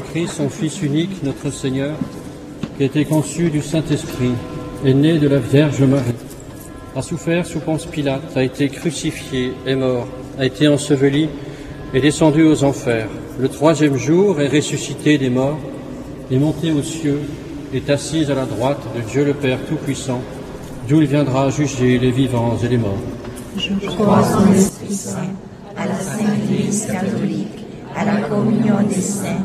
Jésus-Christ, son Fils unique, notre Seigneur, qui a été conçu du Saint-Esprit, est né de la Vierge Marie, a souffert sous Ponce Pilate, a été crucifié, est mort, a été enseveli, est descendu aux enfers. Le troisième jour est ressuscité des morts, est monté aux cieux, est assis à la droite de Dieu le Père Tout-Puissant, d'où il viendra juger les vivants et les morts. Je crois en l'Esprit Saint, à la Sainte Église catholique, à la communion des saints,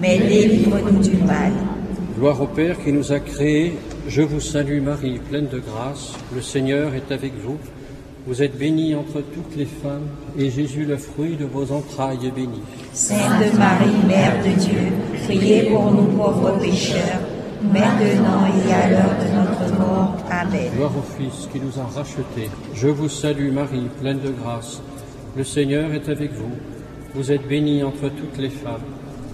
mais délivre-nous du mal. Gloire au Père qui nous a créés. Je vous salue Marie, pleine de grâce. Le Seigneur est avec vous. Vous êtes bénie entre toutes les femmes, et Jésus, le fruit de vos entrailles, est béni. Sainte Marie, Mère de Dieu, priez pour nous pauvres pécheurs, maintenant et à l'heure de notre mort. Amen. Gloire au Fils qui nous a rachetés. Je vous salue Marie, pleine de grâce. Le Seigneur est avec vous. Vous êtes bénie entre toutes les femmes,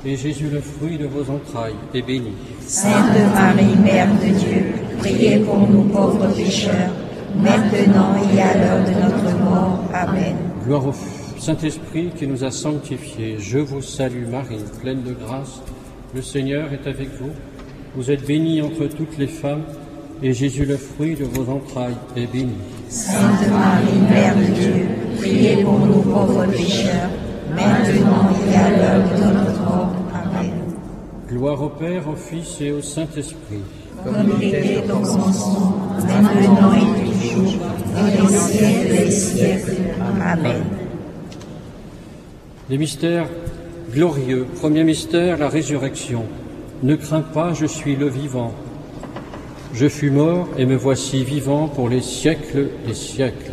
et Jésus, le fruit de vos entrailles, est béni. Sainte Marie, Mère de Dieu, priez pour nous pauvres pécheurs, maintenant et à l'heure de notre mort. Amen. Gloire au Saint-Esprit qui nous a sanctifiés. Je vous salue Marie, pleine de grâce. Le Seigneur est avec vous. Vous êtes bénie entre toutes les femmes, et Jésus, le fruit de vos entrailles, est béni. Sainte Marie, Mère de Dieu, priez pour nous pauvres pécheurs, maintenant et à l'heure de notre mort. Amen. Gloire au Père, au Fils et au Saint-Esprit. Comme il était au commencement, maintenant et toujours, et dans les siècles des siècles. Amen. Les mystères glorieux. Premier mystère, la résurrection. Ne crains pas, je suis le vivant. Je fus mort et me voici vivant pour les siècles des siècles.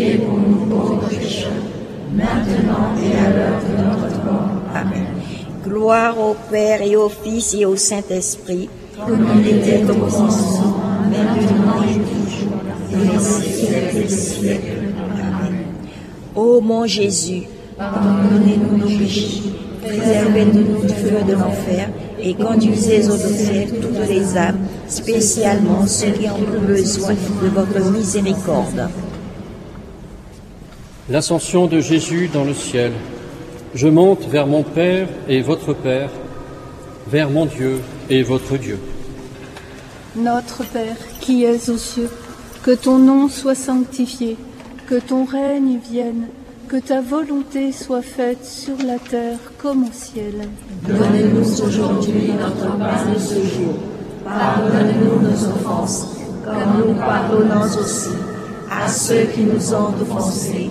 priez pour nous pauvres pécheurs, maintenant et à l'heure de notre mort. Amen. Gloire au Père et au Fils et au Saint-Esprit, Comme il était au commencement, maintenant et toujours, et au siècle des siècles. Amen. Ô mon Jésus, Pardonnez-nous nos péchés, préservez-nous du feu de l'enfer et conduisez au ciel toutes les âmes, spécialement ceux qui ont le besoin de votre miséricorde. L'ascension de Jésus dans le ciel. Je monte vers mon Père et votre Père, vers mon Dieu et votre Dieu. Notre Père qui es aux cieux, que ton nom soit sanctifié, que ton règne vienne, que ta volonté soit faite sur la terre comme au ciel. Donnez-nous aujourd'hui notre pain de ce jour. Pardonnez-nous nos offenses, comme nous pardonnons aussi à ceux qui nous ont offensés.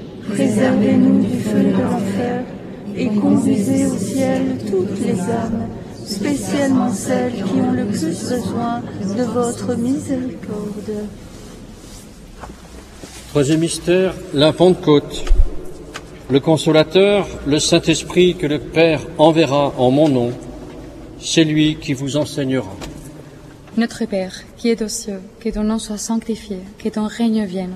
préservez-nous du feu de l'enfer, et conduisez au ciel toutes les âmes, spécialement celles qui ont le plus besoin de votre miséricorde. Troisième mystère, la Pentecôte. Le consolateur, le Saint-Esprit que le Père enverra en mon nom, c'est lui qui vous enseignera. Notre Père, qui es aux cieux, que ton nom soit sanctifié, que ton règne vienne,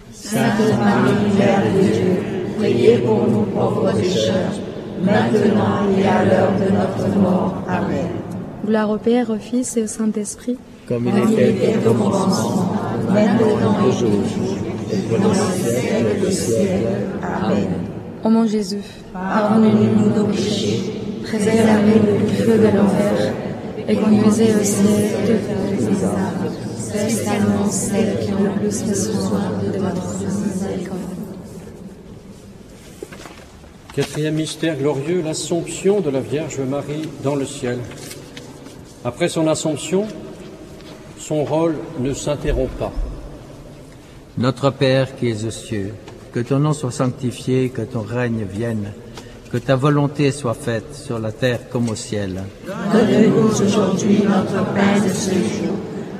Sainte Marie, Mère de Dieu, priez pour nous pauvres pécheurs, maintenant et à l'heure de notre mort. Amen. Gloire au Père, au Fils et au Saint-Esprit, comme il Il était au commencement, maintenant et toujours, et dans les siècles des siècles. Amen. Ô mon Jésus, Pardonnez-nous nos péchés, préservez-nous du feu de l'enfer, et conduisez au ciel âmes, spécialement celles qui ont le plus besoin de votre miséricorde. Quatrième mystère glorieux, l'Assomption de la Vierge Marie dans le ciel. Après son Assomption, son rôle ne s'interrompt pas. Notre Père qui es aux cieux, que ton nom soit sanctifié, que ton règne vienne, que ta volonté soit faite sur la terre comme au ciel. Donne-nous aujourd'hui notre pain de ce jour.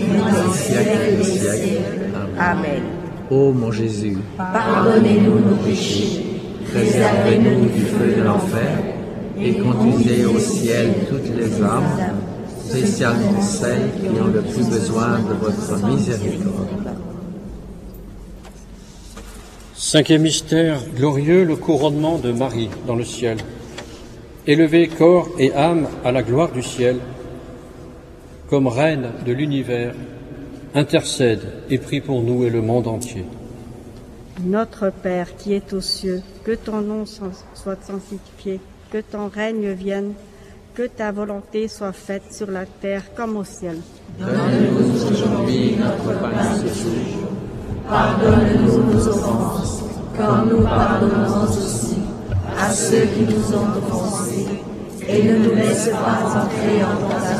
les siècles des siècles. Amen. Ô mon Jésus, Pardonnez-nous nos péchés, préservez-nous du feu de l'enfer et conduisez au ciel toutes les âmes, spécialement celles qui ont le plus besoin de votre miséricorde. Cinquième mystère glorieux, le couronnement de Marie dans le ciel. Élevez corps et âme à la gloire du ciel, comme reine de l'univers, intercède et prie pour nous et le monde entier. Notre Père qui es aux cieux, que ton nom soit sanctifié, que ton règne vienne, que ta volonté soit faite sur la terre comme au ciel. Donne-nous aujourd'hui notre pain de ce jour. Pardonne-nous nos offenses, comme nous pardonnons aussi à ceux qui nous ont offensés. Et ne nous laisse pas entrer en tentation,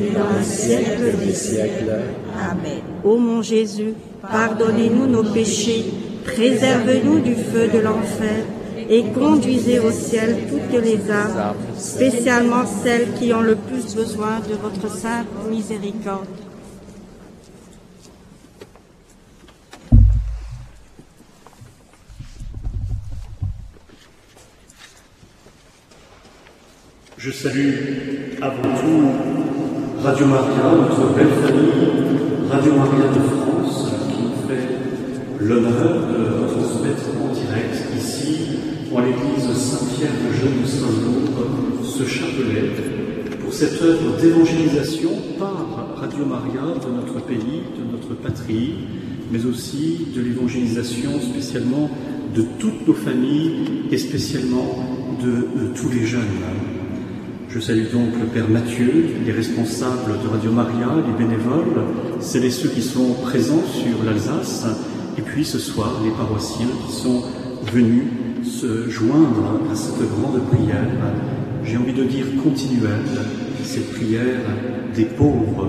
et dans le siècle des siècles. Amen. Ô mon Jésus, pardonnez-nous nos péchés, préservez-nous du feu de l'enfer, et conduisez au ciel toutes les âmes, spécialement celles qui ont le plus besoin de votre sainte miséricorde. Je salue avant tout Radio Maria, notre belle famille, Radio Maria de France, qui nous fait l'honneur de retransmettre en direct ici, en l'église Saint-Pierre de Jeune Saint-Lourdes, ce chapelet pour cette œuvre d'évangélisation par Radio Maria de notre pays, de notre patrie, mais aussi de l'évangélisation spécialement de toutes nos familles et spécialement de tous les jeunes. Je salue donc le Père Mathieu, les responsables de Radio Maria, les bénévoles, celles et ceux qui sont présents sur l'Alsace, et puis ce soir les paroissiens qui sont venus se joindre à cette grande prière, j'ai envie de dire continuelle, cette prière des pauvres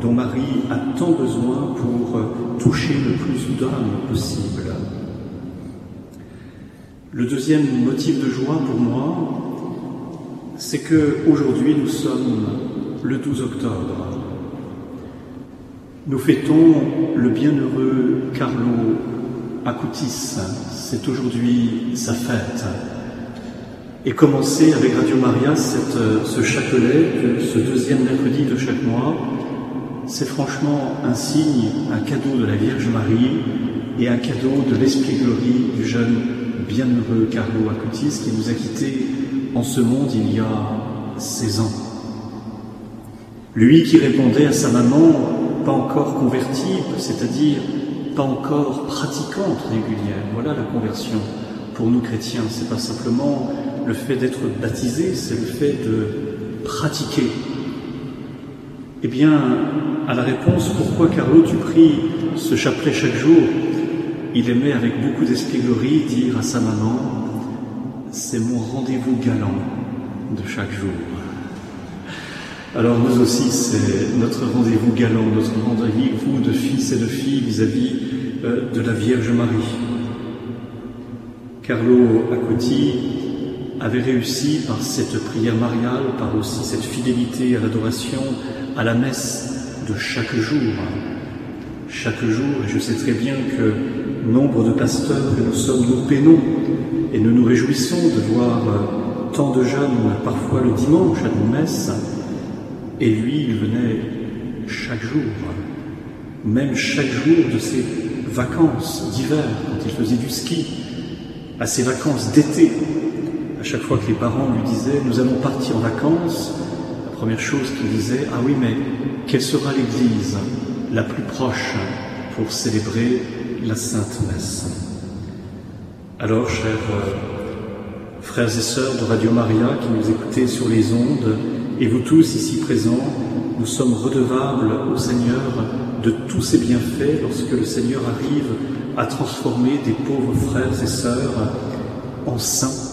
dont Marie a tant besoin pour toucher le plus d'hommes possible. Le deuxième motif de joie pour moi, c'est que aujourd'hui nous sommes le 12 octobre. Nous fêtons le bienheureux Carlo Acutis. C'est aujourd'hui sa fête. Et commencer avec Radio Maria ce chapelet, ce deuxième mercredi de chaque mois, c'est franchement un signe, un cadeau de la Vierge Marie et un cadeau de l'espièglerie du jeune bienheureux Carlo Acutis qui nous a quittés en ce monde il y a 16 ans. Lui qui répondait à sa maman, pas encore convertie, c'est-à-dire pas encore pratiquante régulière. Voilà la conversion. Pour nous chrétiens, c'est pas simplement le fait d'être baptisé, c'est le fait de pratiquer. Eh bien, à la réponse pourquoi Carlo tu pries ce chapelet chaque jour, il aimait avec beaucoup d'espièglerie dire à sa maman c'est mon rendez-vous galant de chaque jour. Alors nous aussi, c'est notre rendez-vous galant, notre rendez-vous de fils et de filles vis-à-vis euh, de la Vierge Marie. Carlo Acuti avait réussi par cette prière mariale, par aussi cette fidélité à l'adoration, à la messe de chaque jour. Chaque jour, et je sais très bien que nombre de pasteurs que nous sommes, nous peinons et nous nous réjouissons de voir euh, tant de jeunes, parfois le dimanche à nos messes, et lui, il venait chaque jour, même chaque jour de ses vacances d'hiver, quand il faisait du ski, à ses vacances d'été, à chaque fois que les parents lui disaient Nous allons partir en vacances, la première chose qu'il disait Ah oui, mais quelle sera l'église? La plus proche pour célébrer la Sainte Messe Alors, chers euh, frères et sœurs de Radio Maria qui nous écoutez sur les ondes, et vous tous ici présents, nous sommes redevables au Seigneur de tous ses bienfaits lorsque le Seigneur arrive à transformer des pauvres frères et sœurs en saints.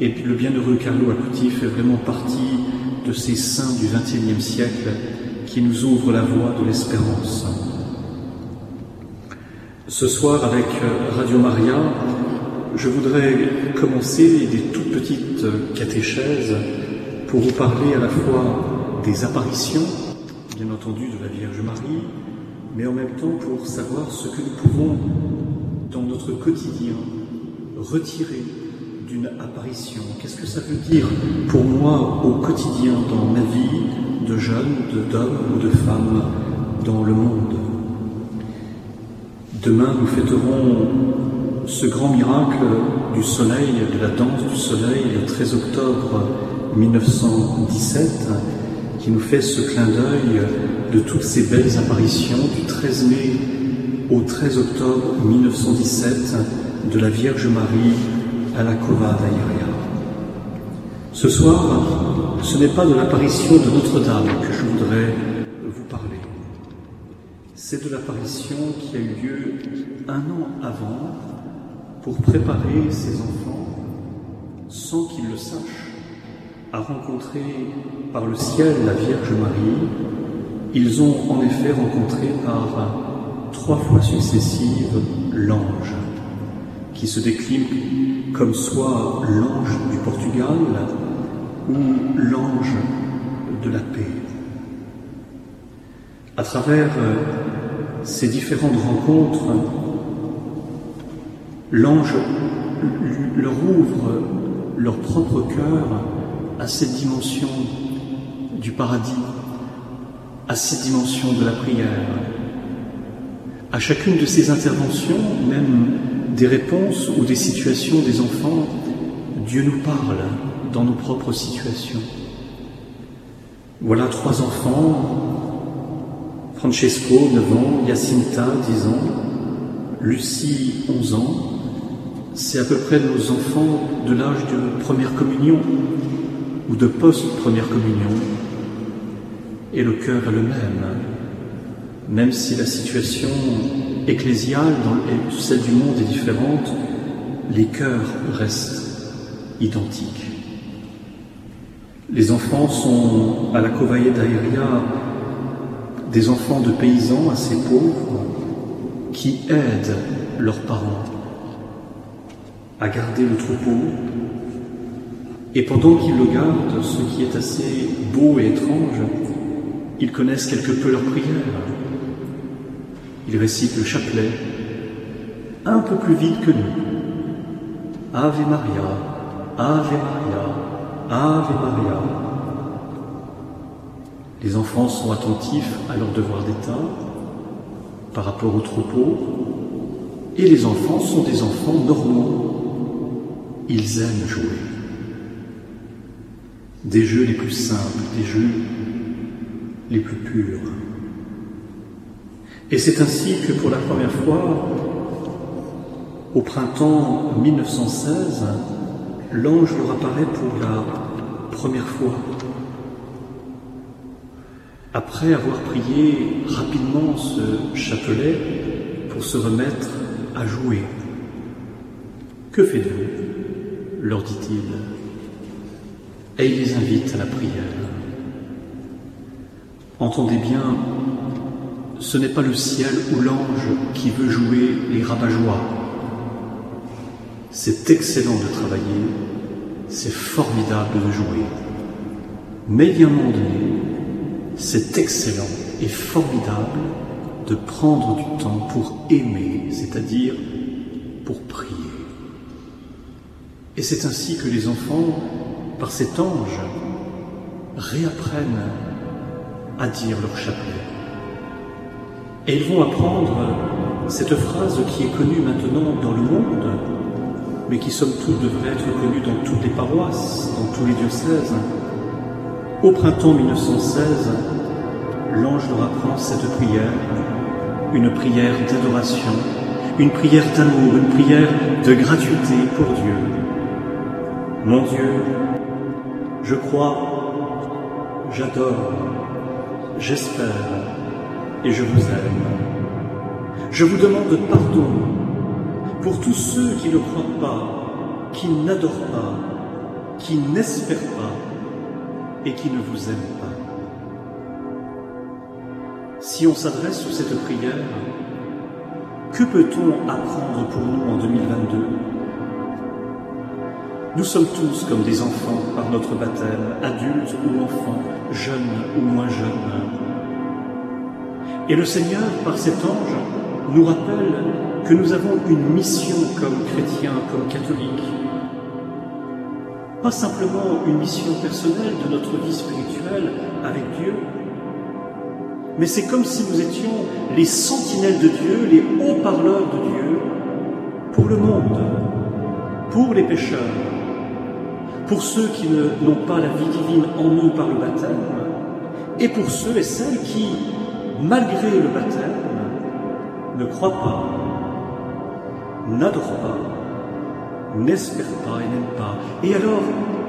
Et le bienheureux Carlo Acuti fait vraiment partie de ces saints du XXIe siècle qui nous ouvrent la voie de l'espérance. Ce soir, avec Radio Maria, je voudrais commencer des toutes petites catéchèses pour vous parler à la fois des apparitions, bien entendu de la Vierge Marie, mais en même temps pour savoir ce que nous pouvons, dans notre quotidien, retirer d'une apparition. Qu'est-ce que ça veut dire pour moi au quotidien, dans ma vie de jeune, d'homme ou de femme dans le monde? Demain, nous fêterons ce grand miracle du soleil, de la danse du soleil, le 13 octobre 1917, qui nous fait ce clin d'œil de toutes ces belles apparitions du 13 mai au 13 octobre 1917 de la Vierge Marie à la Cova d'Aïria. Ce soir, ce n'est pas de l'apparition de Notre-Dame que je voudrais vous parler. C'est de l'apparition qui a eu lieu un an avant pour préparer ses enfants sans qu'ils le sachent à rencontrer par le ciel la Vierge Marie, ils ont en effet rencontré par trois fois successives l'ange, qui se décline comme soit l'ange du Portugal ou l'ange de la paix. À travers ces différentes rencontres, l'ange leur ouvre leur propre cœur à cette dimension du paradis, à cette dimension de la prière. À chacune de ces interventions, même des réponses ou des situations des enfants, Dieu nous parle dans nos propres situations. Voilà trois enfants, Francesco, 9 ans, Jacinta, 10 ans, Lucie, 11 ans. C'est à peu près nos enfants de l'âge de première communion, ou de post-première communion, et le cœur est le même, même si la situation ecclésiale celle du monde est différente, les cœurs restent identiques. Les enfants sont à la Covaille d'Aéria des enfants de paysans assez pauvres qui aident leurs parents à garder le troupeau et pendant qu'ils le gardent, ce qui est assez beau et étrange, ils connaissent quelque peu leur prière. Ils récitent le chapelet un peu plus vite que nous. Ave Maria, Ave Maria, Ave Maria. Les enfants sont attentifs à leur devoir d'État par rapport au troupeau, et les enfants sont des enfants normaux. Ils aiment jouer des jeux les plus simples, des jeux les plus purs. Et c'est ainsi que pour la première fois, au printemps 1916, l'ange leur apparaît pour la première fois. Après avoir prié rapidement ce chapelet pour se remettre à jouer. Que faites-vous? leur dit-il et il les invite à la prière. Entendez bien ce n'est pas le ciel ou l'ange qui veut jouer les rabat C'est excellent de travailler, c'est formidable de jouer. Mais il y a un moment donné, c'est excellent et formidable de prendre du temps pour aimer, c'est-à-dire pour prier. Et c'est ainsi que les enfants, par cet ange, réapprennent à dire leur chapelet. Et ils vont apprendre cette phrase qui est connue maintenant dans le monde, mais qui somme toute devrait être connue dans toutes les paroisses, dans tous les diocèses. Au printemps 1916, l'ange leur apprend cette prière, une prière d'adoration, une prière d'amour, une prière de gratuité pour Dieu. Mon Dieu, je crois, j'adore, j'espère et je vous aime. Je vous demande pardon pour tous ceux qui ne croient pas, qui n'adorent pas, qui n'espèrent pas et qui ne vous aiment pas. Si on s'adresse sur cette prière, que peut-on apprendre pour nous en 2022 Nous sommes tous comme des enfants par notre baptême, adultes ou enfants, jeunes ou moins jeunes. Et le Seigneur, par cet ange, nous rappelle que nous avons une mission comme chrétiens, comme catholiques. Pas simplement une mission personnelle de notre vie spirituelle avec Dieu, mais c'est comme si nous étions les sentinelles de Dieu, les haut-parleurs de Dieu pour le monde, pour les pécheurs, pour ceux qui n'ont pas la vie divine en eux par le baptême, et pour ceux et celles qui, malgré le baptême, ne croient pas, n'adorent pas, n'espèrent pas et n'aiment pas. Et alors,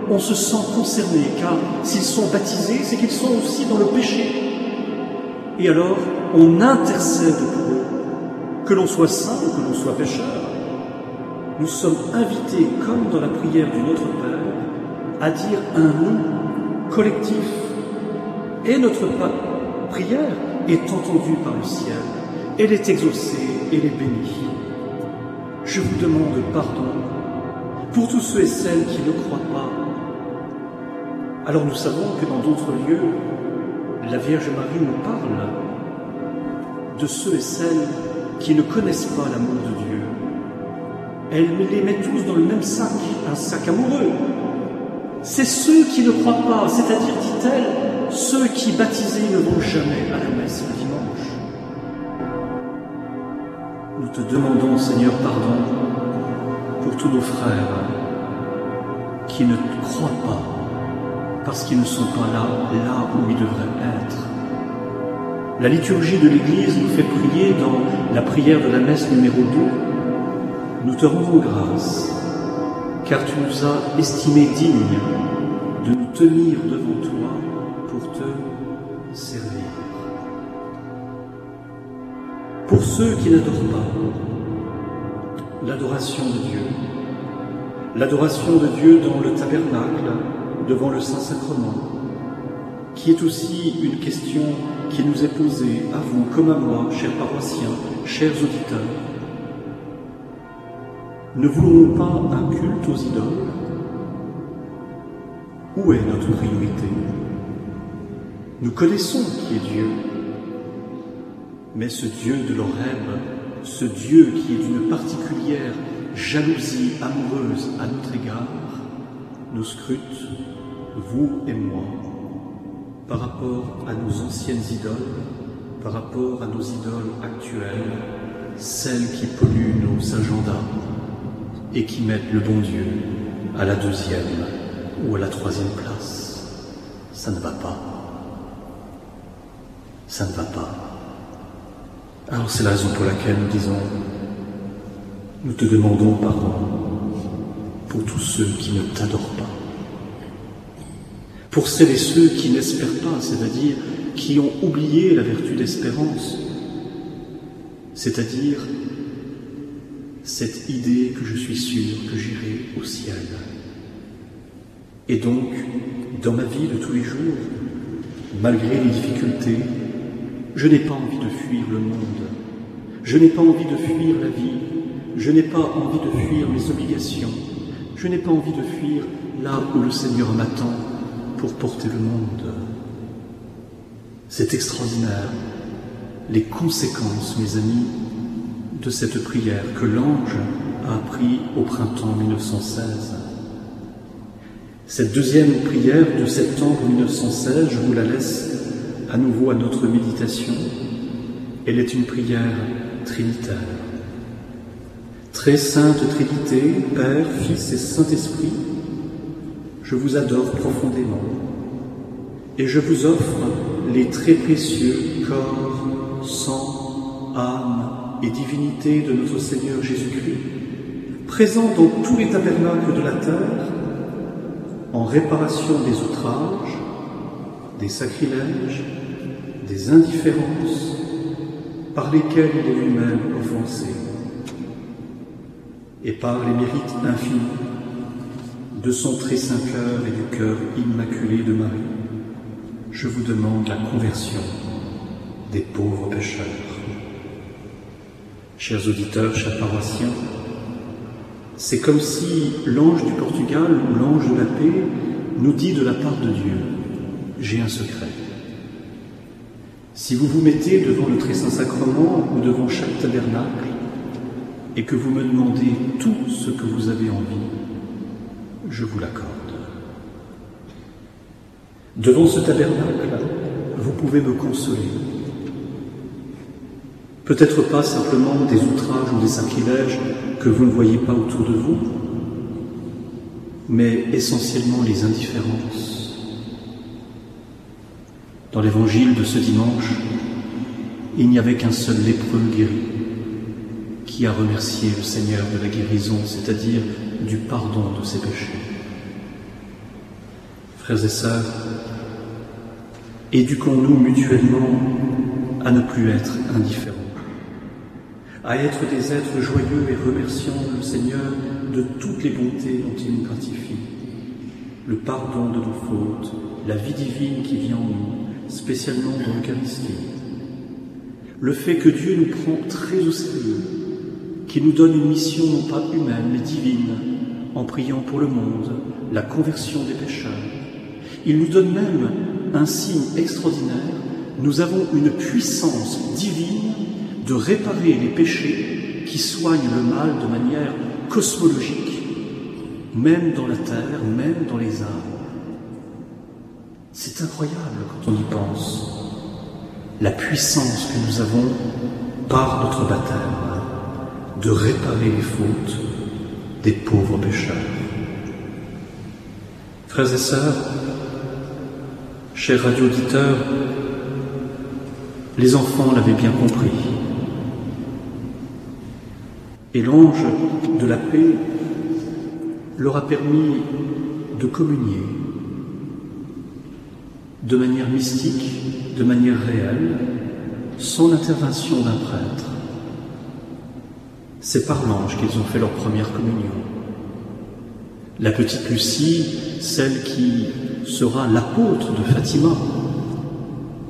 on se sent concerné, car s'ils sont baptisés, c'est qu'ils sont aussi dans le péché. Et alors, on intercède pour eux, que l'on soit saint ou que l'on soit pécheur. Nous sommes invités, comme dans la prière du Notre Père, à dire un nous collectif. Et notre prière est entendue par le ciel. Elle est exaucée, elle est bénie. Je vous demande pardon pour tous ceux et celles qui ne croient pas. Alors nous savons que dans d'autres lieux, la Vierge Marie nous parle de ceux et celles qui ne connaissent pas l'amour de Dieu. Elle les met tous dans le même sac, un sac amoureux. C'est ceux qui ne croient pas, c'est-à-dire, dit-elle, ceux qui baptisés ne vont jamais à la messe le dimanche. Nous te demandons, Seigneur, pardon pour tous nos frères qui ne croient pas parce qu'ils ne sont pas là, là où ils devraient être. La liturgie de l'Église nous fait prier dans la prière de la messe numéro 2. Nous te rendons grâce, car tu nous as estimés dignes de nous tenir devant toi pour te servir. Pour ceux qui n'adorent pas, l'adoration de Dieu, l'adoration de Dieu dans le tabernacle, devant le Saint-Sacrement, qui est aussi une question qui nous est posée à vous comme à moi, chers paroissiens, chers auditeurs. Ne voulons-nous pas un culte aux idoles? Où est notre priorité? Nous connaissons qui est Dieu, mais ce Dieu de l'Oreb, ce Dieu qui est d'une particulière jalousie amoureuse à notre égard, nous scrute vous et moi, par rapport à nos anciennes idoles, par rapport à nos idoles actuelles, celles qui polluent nos agendas et qui mettent le bon Dieu à la deuxième ou à la troisième place. Ça ne va pas. Ça ne va pas. Alors c'est la raison pour laquelle nous disons, nous te demandons pardon pour tous ceux qui ne t'adorent pas pour celles et ceux qui n'espèrent pas, c'est-à-dire qui ont oublié la vertu d'espérance, c'est-à-dire cette idée que je suis sûr que j'irai au ciel. Et donc, dans ma vie de tous les jours, malgré les difficultés, je n'ai pas envie de fuir le monde, je n'ai pas envie de fuir la vie, je n'ai pas envie de fuir mes obligations, je n'ai pas envie de fuir là où le Seigneur m'attend pour porter le monde. C'est extraordinaire, les conséquences, mes amis, de cette prière que l'ange a appris au printemps 1916. Cette deuxième prière de septembre 1916, je vous la laisse à nouveau à notre méditation. Elle est une prière trinitaire. Très sainte Trinité, Père, Fils et Saint-Esprit, je vous adore profondément et je vous offre les très précieux corps, sang, âme et divinité de notre Seigneur Jésus-Christ, présents dans tous les tabernacles de la terre, en réparation des outrages, des sacrilèges, des indifférences par lesquels il est lui-même offensé, et par les mérites infinis de son très saint cœur et du cœur immaculé de Marie, je vous demande la conversion des pauvres pécheurs. Chers auditeurs, chers paroissiens, c'est comme si l'ange du Portugal ou l'ange de la paix nous dit de la part de Dieu, j'ai un secret. Si vous vous mettez devant le très saint sacrement ou devant chaque tabernacle et que vous me demandez tout ce que vous avez envie, je vous l'accorde. Devant ce tabernacle, vous pouvez me consoler. Peut-être pas simplement des outrages ou des sacrilèges que vous ne voyez pas autour de vous, mais essentiellement les indifférences, dans l'évangile de ce dimanche, il n'y avait qu'un seul lépreux guéri qui a remercié le Seigneur de la guérison, c'est-à-dire du pardon de ses péchés. Frères et sœurs, éduquons-nous mutuellement à ne plus être indifférents, à être des êtres joyeux et remerciant le Seigneur de toutes les bontés dont il nous gratifie, le pardon de nos fautes, la vie divine qui vient en nous, spécialement dans l'Eucharistie. Le fait que Dieu nous prend très au sérieux, qu'il nous donne une mission non pas humaine mais divine, en priant pour le monde, la conversion des pécheurs. Il nous donne même un signe extraordinaire. Nous avons une puissance divine de réparer les péchés qui soignent le mal de manière cosmologique, même dans la terre, même dans les arbres. C'est incroyable quand on y pense. La puissance que nous avons par notre baptême de réparer les fautes des pauvres pécheurs. Frères et sœurs, chers radio-auditeurs, les enfants l'avaient bien compris. Et l'ange de la paix leur a permis de communier de manière mystique, de manière réelle, sans l'intervention d'un prêtre. C'est par l'ange qu'ils ont fait leur première communion. La petite Lucie, celle qui sera l'apôtre de Fatima,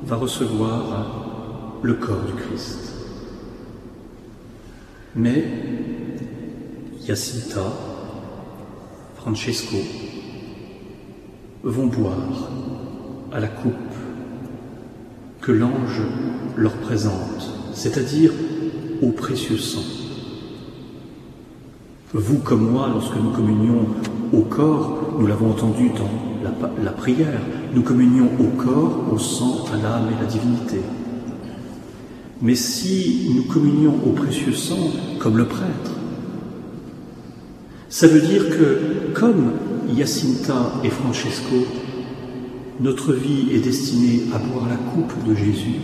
va recevoir le corps du Christ. Mais Jacinta, Francesco vont boire à la coupe que l'ange leur présente, c'est-à-dire au précieux sang. Vous comme moi, lorsque nous communions au corps, nous l'avons entendu dans la, prière, nous communions au corps, au sang, à l'âme et à la divinité. Mais si nous communions au précieux sang comme le prêtre, ça veut dire que comme Jacinta et Francesco notre vie est destinée à boire la coupe de Jésus,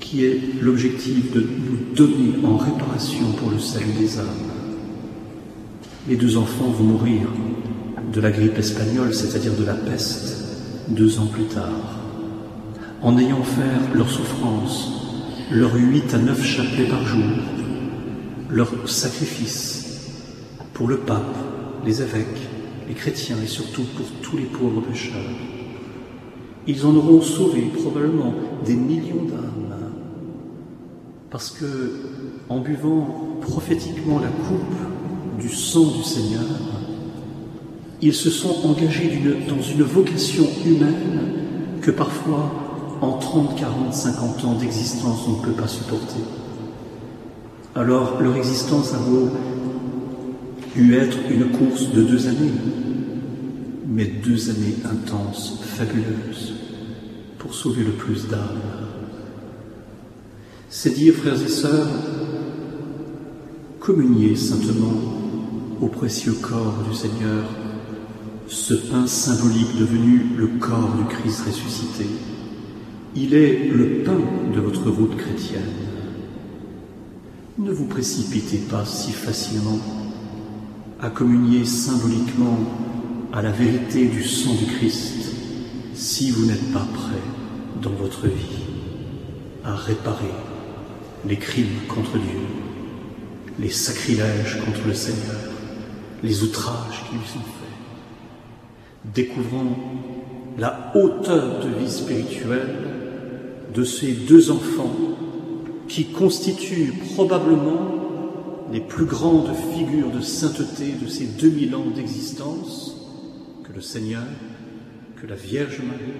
qui est l'objectif de nous donner en réparation pour le salut des âmes. Les deux enfants vont mourir de la grippe espagnole, c'est-à-dire de la peste, deux ans plus tard, en ayant offert leur souffrance, leurs huit à neuf chapelets par jour, leur sacrifice pour le pape, les évêques, chrétiens et surtout pour tous les pauvres pécheurs. ils en auront sauvé probablement des millions d'âmes. Parce que, en buvant prophétiquement la coupe du sang du Seigneur, ils se sont engagés dans une vocation humaine que parfois, en 30, 40, 50 ans d'existence, on ne peut pas supporter. Alors, leur existence a beau eu être une course de deux années, mais deux années intenses, fabuleuses, pour sauver le plus d'âmes. C'est dire, frères et sœurs, communier saintement au précieux corps du Seigneur, ce pain symbolique devenu le corps du Christ ressuscité. Il est le pain de votre route chrétienne. Ne vous précipitez pas si facilement à communier symboliquement à la vérité du sang du Christ si vous n'êtes pas prêt dans votre vie à réparer les crimes contre Dieu, les sacrilèges contre le Seigneur, les outrages qui lui sont faits. Découvrons la hauteur de vie spirituelle de ces deux enfants qui constituent probablement les plus grandes figures de sainteté de ces 2000 ans d'existence que le Seigneur, que la Vierge Marie,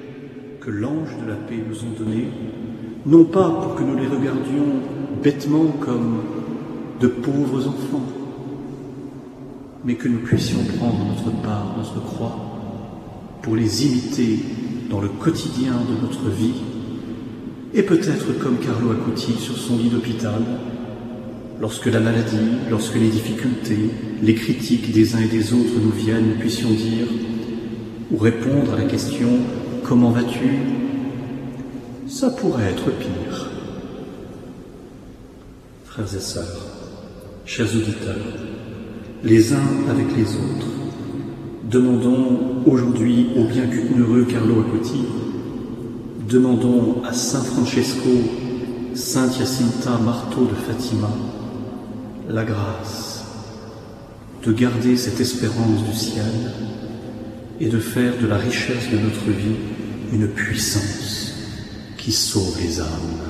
que l'ange de la paix nous ont donnés, non pas pour que nous les regardions bêtement comme de pauvres enfants, mais que nous puissions prendre notre part, notre croix, pour les imiter dans le quotidien de notre vie, et peut-être comme Carlo Acuti sur son lit d'hôpital, lorsque la maladie, lorsque les difficultés, les critiques des uns et des autres nous viennent, nous puissions dire ou répondre à la question Comment vas-tu? Ça pourrait être pire. Frères et sœurs, chers auditeurs, les uns avec les autres, demandons aujourd'hui au bienheureux Carlo Acuti, demandons à Saint Francesco, Sainte Jacinta Marteau de Fatima, la grâce de garder cette espérance du ciel et de faire de la richesse de notre vie une puissance qui sauve les âmes.